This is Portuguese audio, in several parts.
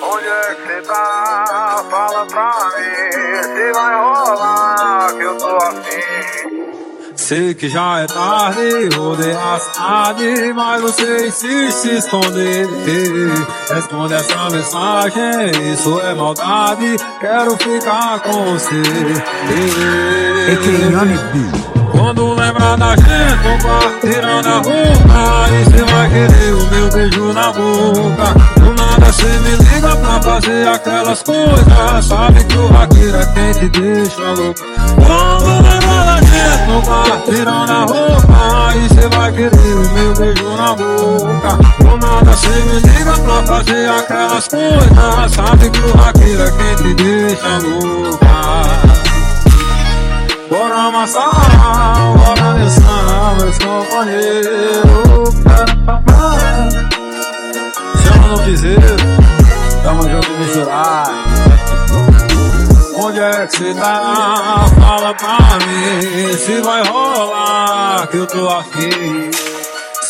Onde é que cê tá? Fala pra mim se vai rolar que eu tô afim. Sei que já é tarde, rodei a cidade, mas você insiste se esconder. Responde essa mensagem, isso é maldade, quero ficar com você. Quando lembra da gente, compartilhando a cê vai querer o meu beijo na boca. Do nada cê me liga pra fazer aquelas coisas, sabe que o vaqueiro é quem te deixa louco. Quando lembra da gente, compartilhando a roupa, aí cê vai querer o meu beijo na boca. Do nada cê me liga pra fazer aquelas coisas, sabe que o vaqueiro é quem te deixa louca. Bora amassar, bora dançar, meus companheiros. Chama no piseiro, tamo junto misturado. Onde é que cê tá? Fala pra mim se vai rolar que eu tô aqui.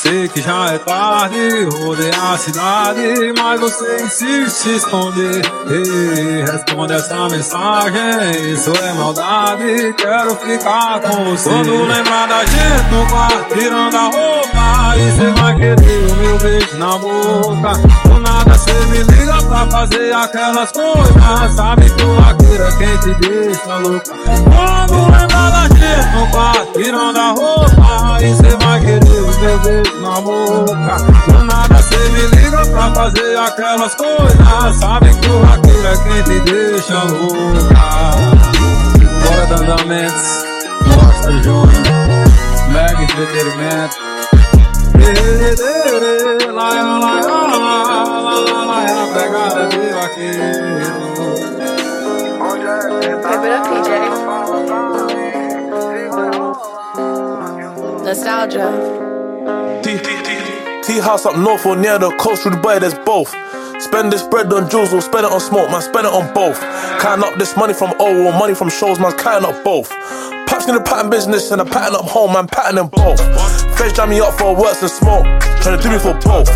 Sei que já é tarde, rodei a cidade, mas você insiste se esconder. Ei, responde essa mensagem, isso é maldade, quero ficar com você. Quando lembrar da gente no quarto, tirando a roupa, aí cê vai querer o meu beijo na boca. Do nada cê me liga pra fazer aquelas coisas, sabe que o é quem te deixa louca. Quando lembrar da gente no quarto, tirando a roupa, aí cê vai querer o meu beijo na boca. Do nada cê me liga pra fazer aquelas coisas. Sabe que o vaqueiro é quem te deixa louca. Bora de andamentos, mostra Júnior, mega entretenimento. Laia, a pegada de vaqueiro. Onde é rolar que eu tô Nostalgia. T, T house up north or near the coast through Dubai, there's both. Spend this bread on jewels or spend it on smoke, man, spend it on both. Counting up this money from O or money from shows, man, counting up both. Patch in the pattern business and a pattern up home, man, pattern them both. Feds jam me up for works and smoke, trying to do me for both.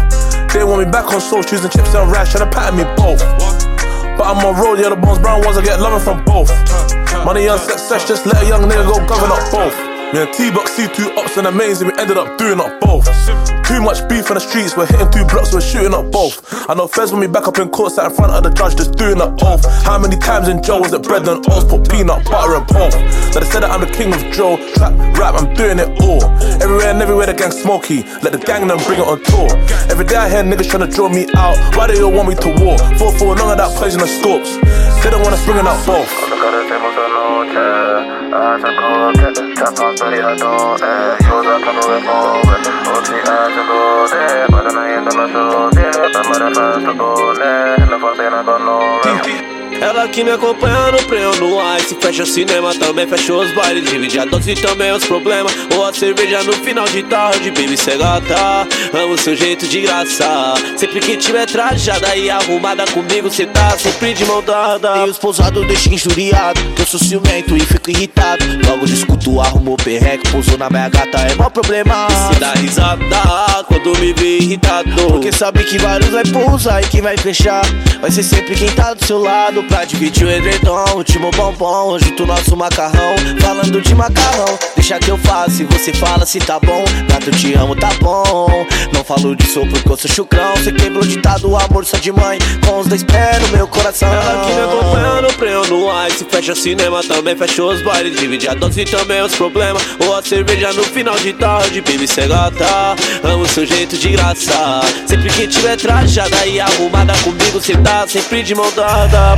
They want me back on soul, choosing chips and rash, trying to pattern me both. But I'm on road, yeah, the bones brown ones, I get loving from both. Money on success, just let a young nigga go govern up both. Me and T-Box see two ups and amazing, we ended up doing up both. Too much beef in the streets, we're hitting two blocks, we're shooting up both. I know Fez want me back up in court, sat in front of the judge, just doing up oath. How many times in jail was it bread and oats, put peanut butter and pork? Now they said that I'm the king of Joe, trap, rap, I'm doing it all. Everywhere and everywhere the gang smoky, let the gang them bring it on tour. Every day I hear niggas trying to draw me out, why they all want me to war? Four for none of that poisonous scopes, they don't want us bringing out both eyes, I go up at the top, I'm steady, I You that Yours, I come away more with OT eyes, I go there But then I end up my show yeah I'm at a fast to go there And if I say I got no rest Ela que me acompanha no prêmio no ice Fecha cinema, também fecha os bailes. Divide a dose e também os problemas. Ou a cerveja no final de tarde Baby, cê gata, amo seu jeito de graça. Sempre que tiver trajada e arrumada comigo Cê tá sempre de mão dada. E os pousados deixam injuriado. Que eu sou ciumento e fico irritado. Logo discuto, arrumou perreco Pousou na minha gata, é mó problema. E se dá risada quando me vê irritado. Porque sabe que vários vai pousar e quem vai fechar. Vai ser sempre quem tá do seu lado Pra dividir o edredom, último bombom Junto nosso macarrão, falando de macarrão Deixa que eu faço e você fala se tá bom. Gato, eu te amo, tá bom. Não falo disso porque eu sou chucrão. Você quebrou ditado, amor só de mãe. Com os dois pés no meu coração. Ela que me acompanha no prêmio no ice. Fecha cinema, também fecha os bailes. Divide a dose e também os problemas. Ou a cerveja no final de tarde. Baby, cê gata, amo seu jeito de graça. Sempre que tiver trajada e arrumada comigo Tá sempre de mão dada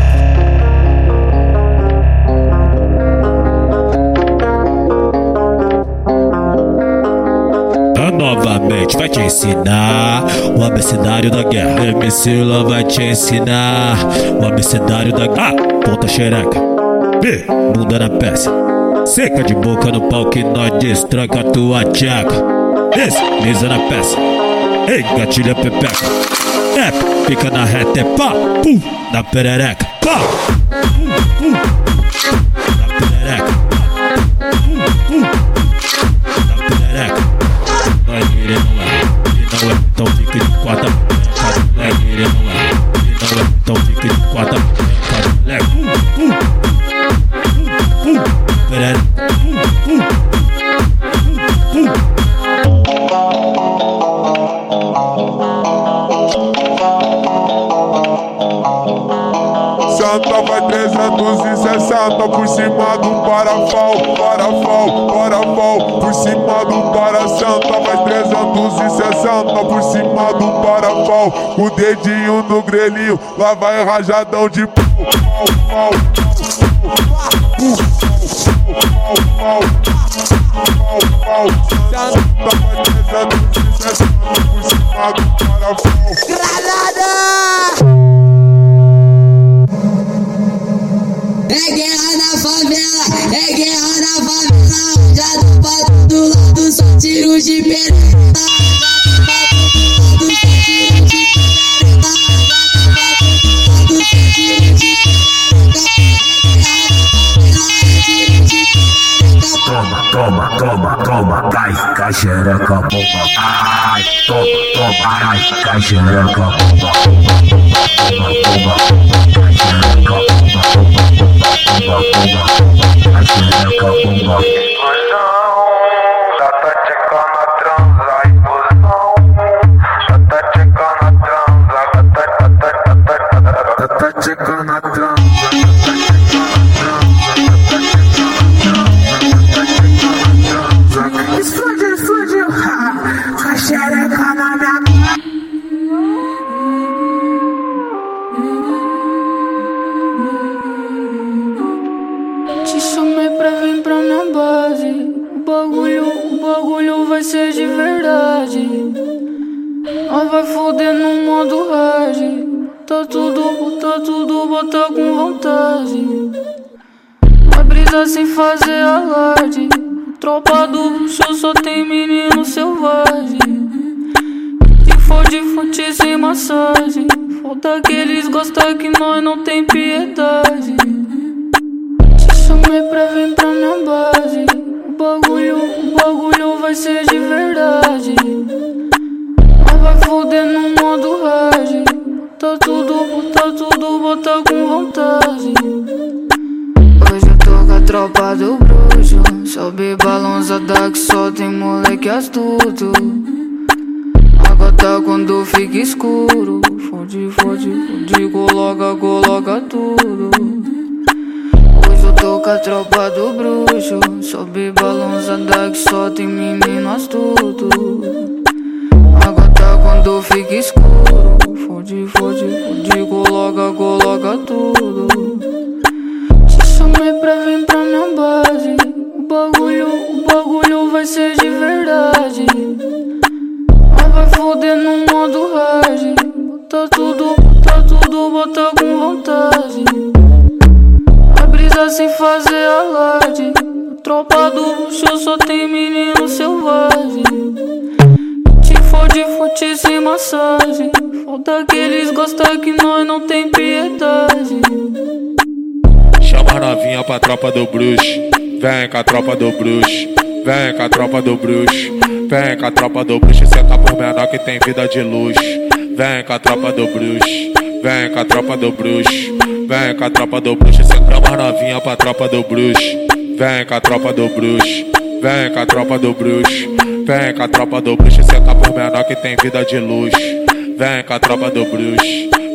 Ah, Novamente vai te ensinar o abecedário da guerra. MC vai te ensinar o abecedário da guerra. Ah, ponta xereca. B, bunda na peça. Seca de boca no pau que nós destranca a tua tcheca. Esse, mesa na peça. Ei, gatilha pepeca. É, fica na reta, é pá, pum, na perereca. Pá, pum, pum, na perereca. Pum, pum, na perereca. Vai querer não é, ele não é, então fica de quatro. 60, vai 360 por cima do parafal, parafal, parafal, por cima do para santa, vai 360 por cima do parafal, o dedinho no grelhinho, lá vai rajadão de pau, pau, pau, pau, pau, pau, pau, É guerra na favela, é guerra na favela. Já tô pra todo lado, só tiro de peneira. Toma, toma, toma, toma, cai, cai xereca, bomba, ai, toma, toma, cai, cai xereca, bomba, bomba, bomba, bomba, cai xereca, Bunga, bunga, bunga, acelera bunga. Ha! Com a xereca na massagem. Falta que eles gostam que nós não tem piedade. Te chamei pra vir pra minha base. O bagulho, o bagulho vai ser de verdade. Nós vai foder no modo hard. Tá tudo, tá tudo, bota com vontade. Hoje eu tô com a tropa do bruxo. Sobe balançada que só tem moleque astuto. Tá quando fica escuro. Fode, fode, fode, coloca, coloca tudo. Hoje eu tô com a tropa do bruxo. Sobe balançada que só tem menino astuto. Tá quando fica escuro. Fode, fode, fode, coloca, coloca tudo. Te chamei pra vir pra minha base. O bagulho, o bagulho vai ser de Tá tudo, tá tudo, bota com vontade. Vai brisar sem fazer alarde. Tropa do luxo só tem menino selvagem. Te fode, fute sem massagem. Falta que eles gostam que nós não tem piedade. Chama a novinha pra tropa do bruxo. Vem com a tropa do bruxo. Vem com a tropa do bruxo. Vem com a tropa do bruxo. Senta por menor que tem vida de luxo. Vem com a tropa do bruxo. Vem com a tropa do bruxo. Vem com a tropa do bruxo. Senta a novinha pra tropa do bruxo. Vem com a tropa do bruxo. Vem com a tropa do bruxo. Vem com a tropa do bruxo. Senta por menor que tem vida de luxo. Vem com a tropa do bruxo.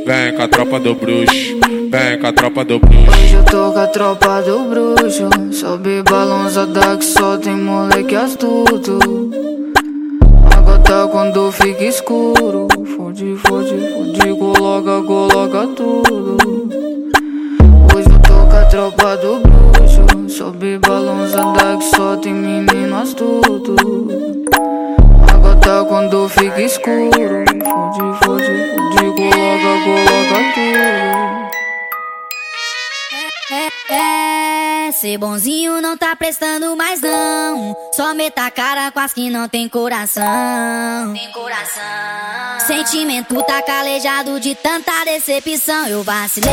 Vem com a tropa do bruxo. Vem com a tropa do bruxo. Hoje eu tô com a tropa do bruxo. Sobe balançada que só tem moleque astuto. Água tá quando fica escuro. Fode, fode, fode, coloca, coloca tudo. Hoje eu tô com a tropa do bruxo. Sobe balançada que só tem menino astuto. Água tá quando fica escuro. Fode, fode, fode, coloca, coloca tudo. Ser bonzinho não tá prestando mais não. Só meta a cara com as que não tem coração. Tem coração. Sentimento tá calejado de tanta decepção. Eu vacilei,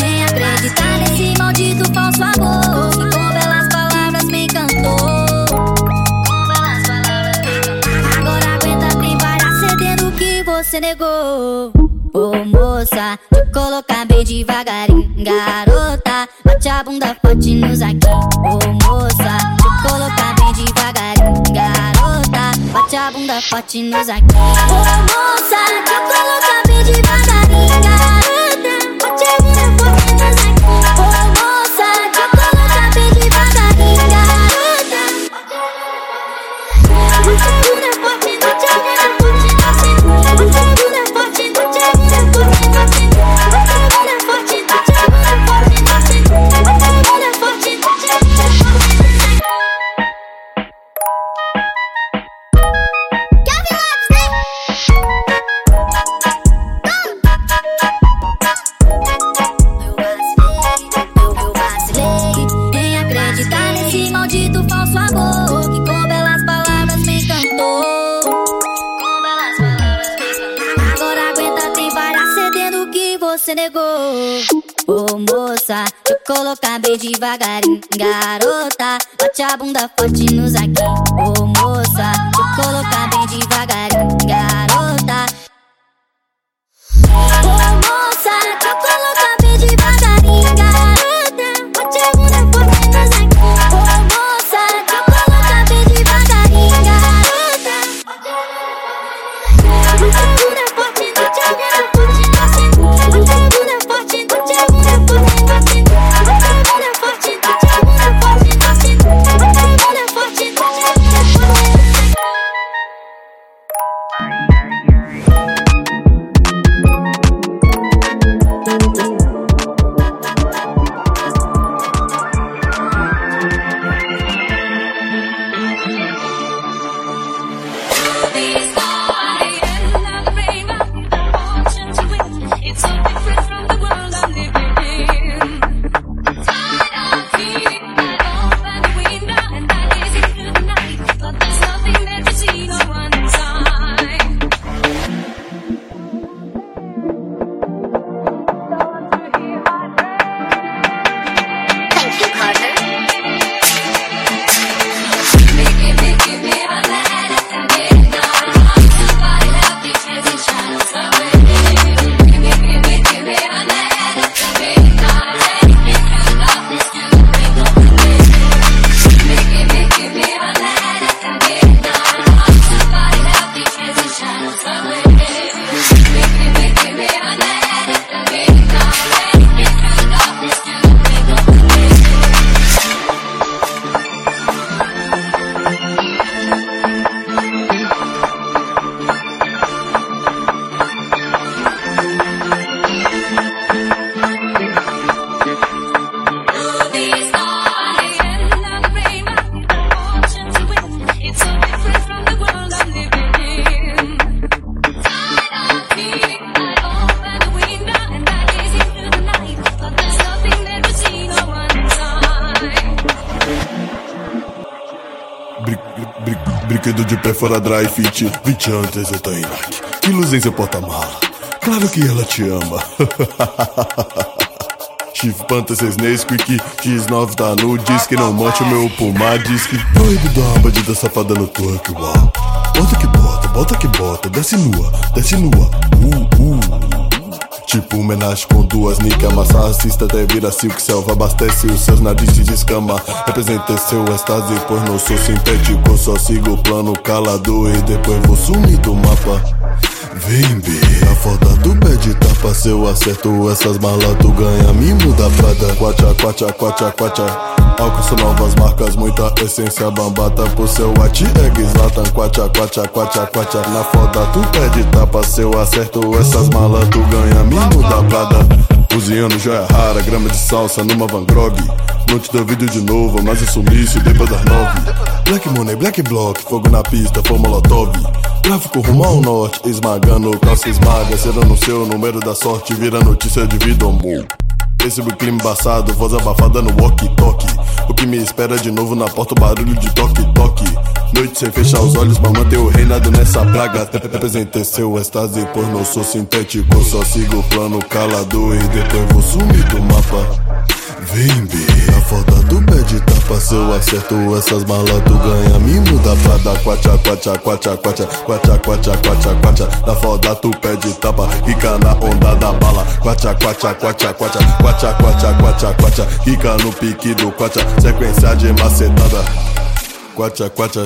nem acreditar nesse maldito falso amor. Que com belas palavras me encantou. Agora aguenta, tem para ceder o que você negou. Moça, te colocar bem devagarinho, garota. Bate a bunda forte nos aqui. Ô moça, te colocar bem devagarinho, garota. Bate a bunda forte nos aqui. Ô moça, te colocar bem devagarinho, garota. Ô moça, eu colocar bem devagarinho. Garota, bate a bunda forte no zaguinho. Ô moça, eu colocar brinquedo de pé fora dry fit 20 anos você tá em Nike Que luz em seu porta-mala. Claro que ela te ama. Chief Panta 6 Nesquik X9 tá nu Diz que não monte o meu pulmar Diz que proíbe dar uma bandida safada no twerk uau. Bota que bota, bota que bota Desce nua, desce nua. Uh Tipo homenagem com duas nicas Massa racista até vira silk selva Abastece os seus narizes de escama. Representa seu êxtase Pois não sou sintético Só sigo o plano calado E depois vou sumir do mapa. Vem B, a foda do pé de tapa Se eu acerto essas malas Tu ganha mimo da Prada. Quacha, quacha, quacha, quacha Alcanço novas marcas, muita essência bambata Por seu at egg Zlatan Quacha, quacha, quacha, quacha Na foda tu pede tapa. Se eu acerto essas malas Tu ganha mimo da Prada. Cozinhando joia rara, grama de salsa numa Van Grog Não te duvido de novo, mas eu sumisse depois das nove. Black Money, Black Block, fogo na pista, foi Molotov. Tráfico rumo ao norte, esmagando, calça esmaga Será no seu número da sorte, vira notícia de vida ou clima embaçado, voz abafada no walkie-talkie. O que me espera de novo na porta, o barulho de toque-toque. Noite sem fechar os olhos pra manter o reinado nessa praga. Representei seu êxtase, pois não sou sintético. Só sigo o plano calado e depois vou sumir do mapa. Vem B, a foda do pé de tapa Se eu acerto essas malas tu ganha mimo da Quacha, quacha, quacha, quacha Quacha, quacha, quacha, quacha Na foda tu pede tapa Rica na onda da bala Quacha, quacha, quacha, quacha Quacha, quacha, quacha, quacha Rica no pique do quacha Sequência de macetada Quacha, quacha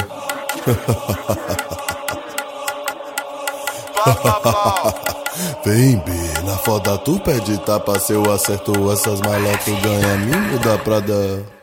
Vem B, na foda tu pede tapa Se eu acerto essas malas tu ganha mimo da Prada